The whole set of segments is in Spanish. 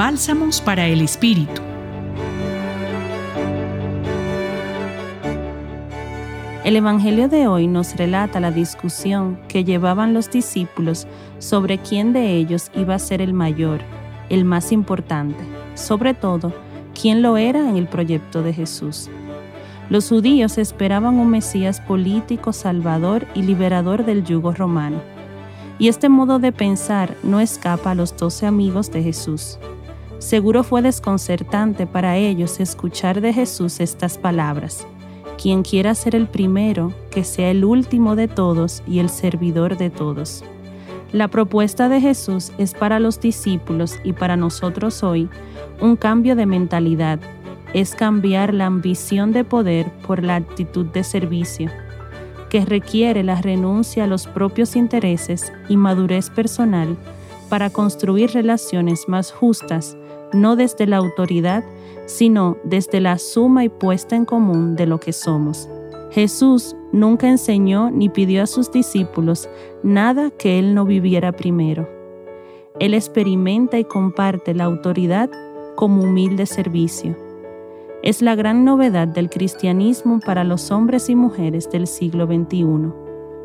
Bálsamos para el Espíritu. El Evangelio de hoy nos relata la discusión que llevaban los discípulos sobre quién de ellos iba a ser el mayor, el más importante, sobre todo, quién lo era en el proyecto de Jesús. Los judíos esperaban un Mesías político, salvador y liberador del yugo romano. Y este modo de pensar no escapa a los doce amigos de Jesús. Seguro fue desconcertante para ellos escuchar de Jesús estas palabras. Quien quiera ser el primero, que sea el último de todos y el servidor de todos. La propuesta de Jesús es para los discípulos y para nosotros hoy un cambio de mentalidad es cambiar la ambición de poder por la actitud de servicio, que requiere la renuncia a los propios intereses y madurez personal para construir relaciones más justas, no desde la autoridad, sino desde la suma y puesta en común de lo que somos. Jesús nunca enseñó ni pidió a sus discípulos nada que Él no viviera primero. Él experimenta y comparte la autoridad como humilde servicio es la gran novedad del cristianismo para los hombres y mujeres del siglo XXI.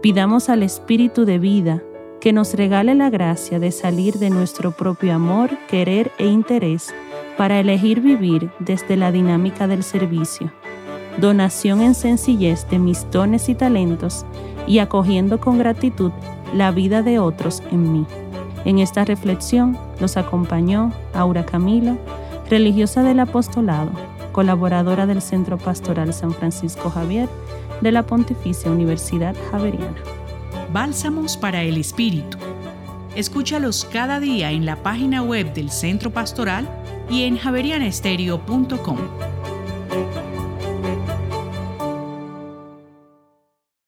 Pidamos al Espíritu de vida que nos regale la gracia de salir de nuestro propio amor, querer e interés para elegir vivir desde la dinámica del servicio, donación en sencillez de mis dones y talentos y acogiendo con gratitud la vida de otros en mí. En esta reflexión los acompañó Aura Camilo, religiosa del apostolado colaboradora del Centro Pastoral San Francisco Javier de la Pontificia Universidad Javeriana. Bálsamos para el Espíritu. Escúchalos cada día en la página web del Centro Pastoral y en javerianestereo.com.